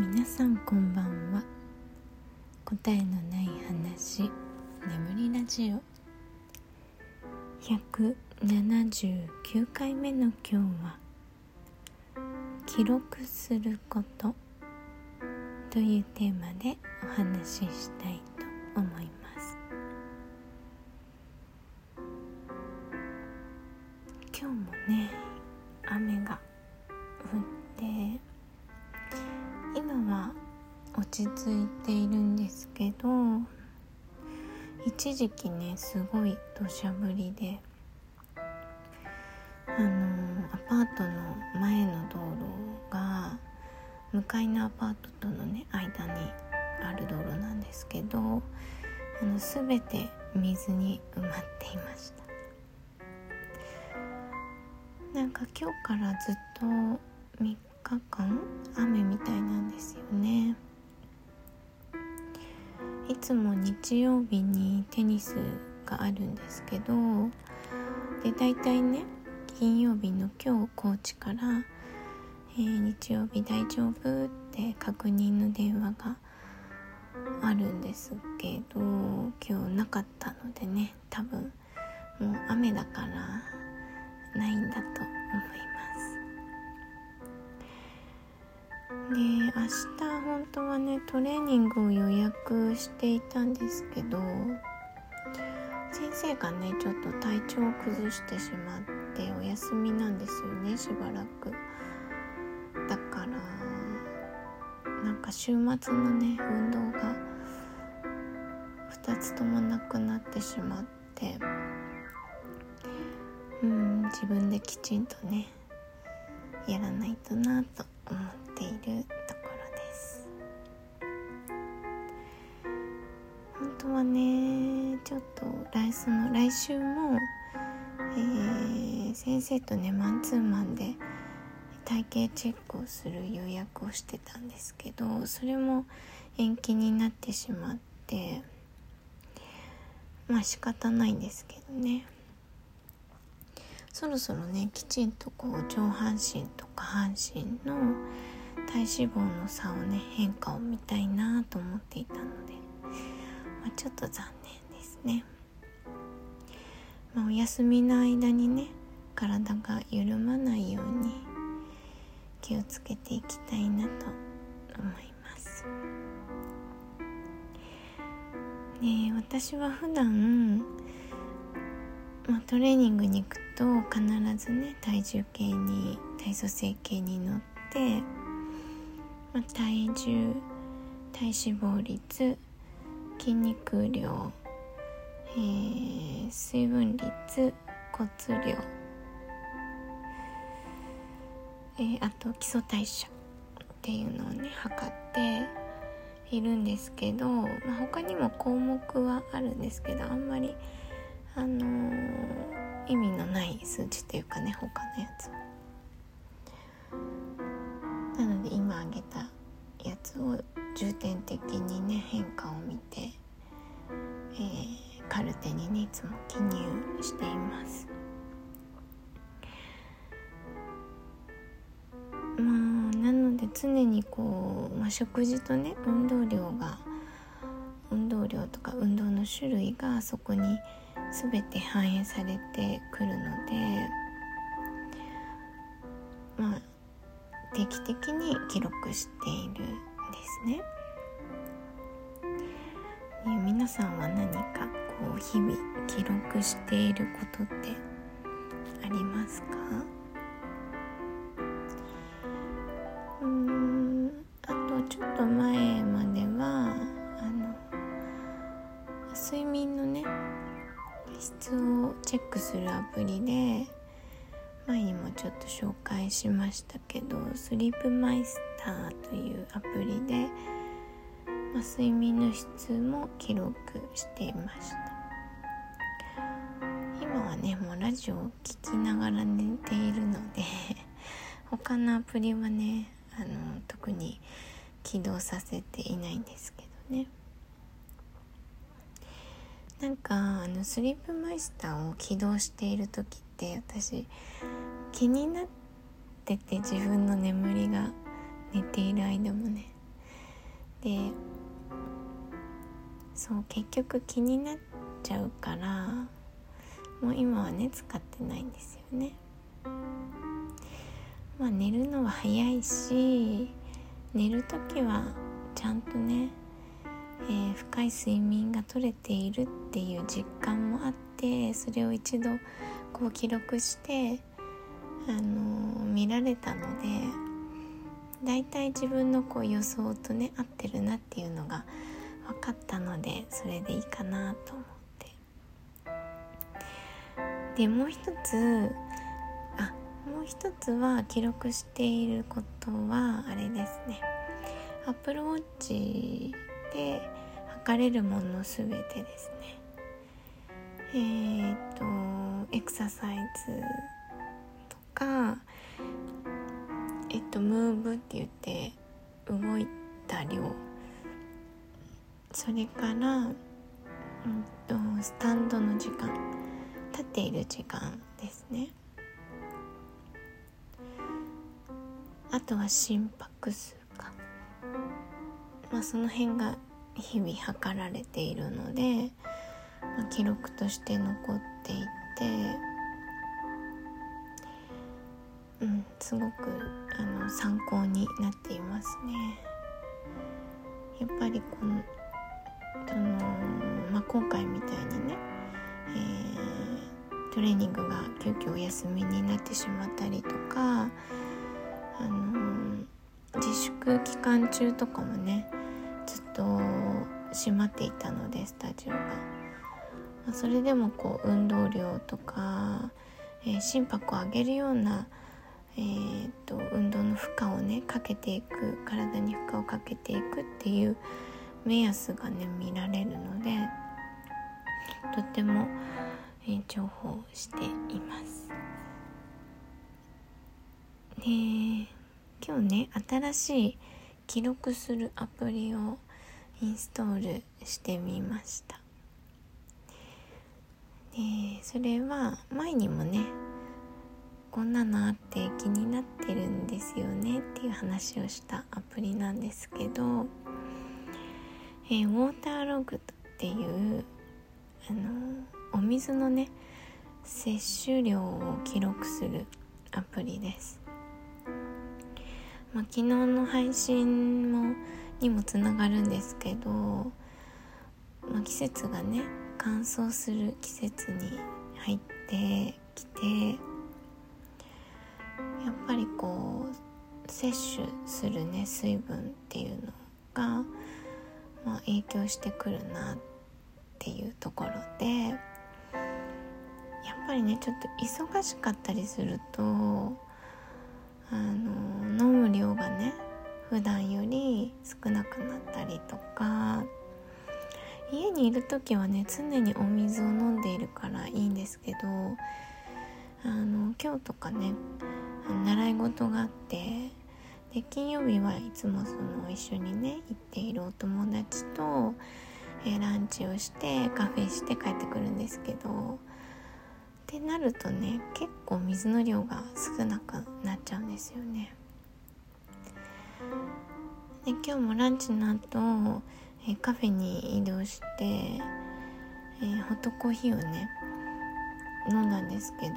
皆さんこんばんは。答えのない話。眠りラジオ。179回目の今日は「記録すること」というテーマでお話ししたいと思います。今日もね一時期ねすごい土砂降りであのアパートの前の道路が向かいのアパートとのね間にある道路なんですけどあの全て水に埋まっていました。なんか今日からずっと3日間雨みたいなんですよね。いつも日曜日にテニスがあるんですけどで大体ね金曜日の今日コーチから、えー、日曜日大丈夫って確認の電話があるんですけど今日なかったのでね多分もう雨だからないんだと当はねトレーニングを予約していたんですけど先生がねちょっと体調を崩してしまってお休みなんですよねしばらく。だからなんか週末のね運動が2つともなくなってしまってうん自分できちんとねやらないとなと思っている。その来週も、えー、先生とねマンツーマンで体型チェックをする予約をしてたんですけどそれも延期になってしまってまあ仕方ないんですけどね。そろそろねきちんとこう上半身と下半身の体脂肪の差をね変化を見たいなと思っていたので、まあ、ちょっと残念ですね、まあ、お休みの間にね体が緩まないように気をつけていきたいなと思います。で私は普段、まあ、トレーニングに行くと必ずね体重計に体組成計に乗って、まあ、体重体脂肪率筋肉量、えー、水分率骨量えー、あと基礎代謝っていうのをね測っているんですけど、まあ、他にも項目はあるんですけどあんまり、あのー、意味のない数値っていうかね他のやつは。なので今挙げたやつを重点的にね変化を見て、えー、カルテにねいつも記入していますまあなので。常にこう、まあ、食事とね運動量が運動量とか運動の種類がそこに全て反映されてくるのでまあ定期的に記録しているんですね。皆さんは何かこう日々記録していることってありますか？うんあとちょっと前まではあの睡眠のね質をチェックするアプリで前にもちょっと紹介しましたけどスリープマイスターというアプリで、まあ、睡眠の質も記録していました。はねもうラジオを聴きながら寝ているので 他のアプリはねあの特に起動させていないんですけどね。なんかあのスリープマイスターを起動している時って私気になってて自分の眠りが寝ている間もね。でそう結局気になっちゃうからもう今はね使ってないんですよね。まあ寝るのは早いし寝る時はちゃんとね、えー、深い睡眠が取れているっていう実感もあってそれを一度こう記録してあのー、見られたのでだいたい自分のこう予想とね合ってるなっていうのが分かったのでそれでいいかなと思ってでもう一つあもう一つは記録していることはあれですね。Apple Watch で測れるものすべてですね。えー、っとエクササイズとかえっとムーブって言って動いた量。それから、うんと、スタンドの時間。立っている時間ですねあとは心拍数かまあその辺が日々測られているので、まあ、記録として残っていてうん、すごくあの参考になっていますね。やっぱりこのあの、まあ、今回みたいにね、ー、トレーニングが急遽お休みになってしまったりとか、あの自粛期間中とかもねずっと閉まっていたのでスタジオが。まあ、それでもこう運動量とか、えー、心拍を上げるようなえーと、運動の負荷をねかけていく体に負荷をかけていくっていう目安がね見られるのでとっても、重宝しています。で今日ね新しい記録するアプリをインストールしてみましたでそれは前にもねこんなのあって気になってるんですよねっていう話をしたアプリなんですけど、えー、ウォーターログっていうあのお水のね摂取量を記録するアプリです、まあ、昨日の配信もにもつながるんですけど、まあ、季節がね乾燥する季節に入ってきてやっぱりこう摂取するね水分っていうのが、まあ、影響してくるなっていうところでやっぱりねちょっと忙しかったりするとあの飲む量がね普段より少なくなったりとか家にいる時はね常にお水を飲んでいるからいいんですけどあの今日とかね習い事があってで金曜日はいつもその一緒にね行っているお友達と、えー、ランチをしてカフェして帰ってくるんですけどってなるとね結構水の量が少なくなっちゃうんですよね。で今日もランチの後、え、カフェに移動して、えー、ホットコーヒーをね飲んだんですけど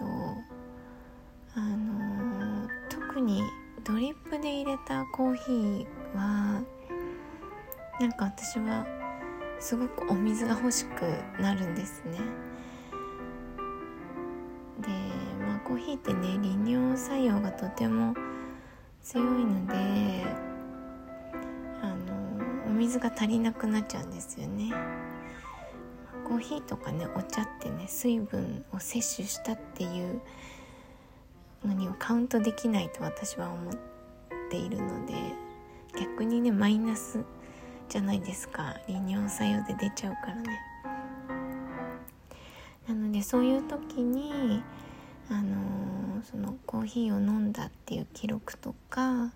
あの特にドリップで入れたコーヒーはなんか私はすごくお水が欲しくなるんですねでまあコーヒーってね利尿作用がとても強いのであのお水が足りなくなっちゃうんですよね。コーヒーとかねお茶ってね水分を摂取したっていうのにはカウントできないと私は思っているので逆にねマイナスじゃないですか。利尿作用で出ちゃうからね。なのでそういう時にあのー、そのコーヒーを飲んだっていう記録とか、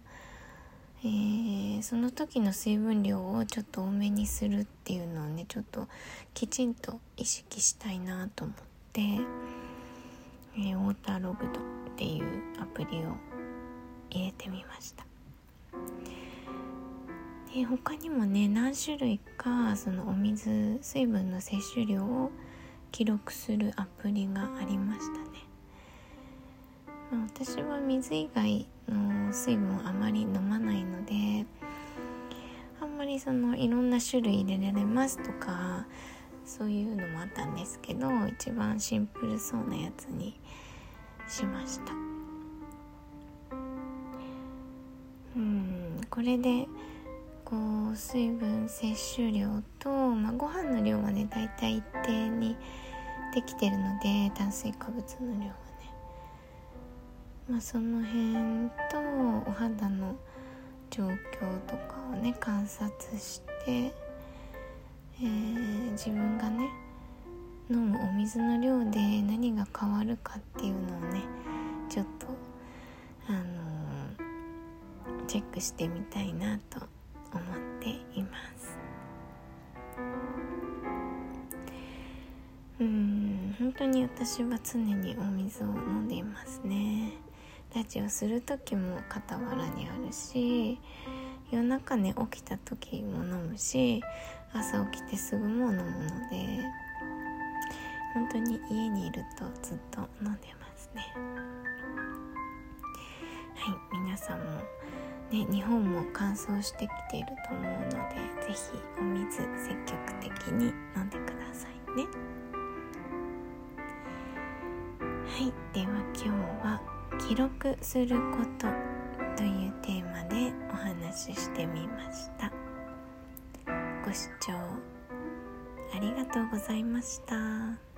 えー、その時の水分量をちょっと多めにするっていうのをねちょっときちんと意識したいなと思って、えー、ウォーターログドっていうアプリを入れてみました。で他にもね何種類かそのお水水分の摂取量を記録するアプリがありましたね、私は水以外の水分をあまり飲まないのであんまりそのいろんな種類入れられますとかそういうのもあったんですけど一番シンプルそうなやつにしました。うんこれで水分摂取量と、まあ、ご飯の量はねだいたい一定にできてるので炭水化物の量はね。まあその辺とお肌の状況とかをね観察して、えー、自分がね飲むお水の量で何が変わるかっていうのをねちょっとあの、チェックしてみたいなと思ってっています。うん本当に私は常にお水を飲んでいますね。ラジオする時も傍らにあるし夜中ね起きた時も飲むし朝起きてすぐも飲むので本当に家にいるとずっと飲んでますね。はい皆さんもね、日本も乾燥してきていると思うので是非お水積極的に飲んでくださいねはいでは今日は「記録すること」というテーマでお話ししてみましたご視聴ありがとうございました。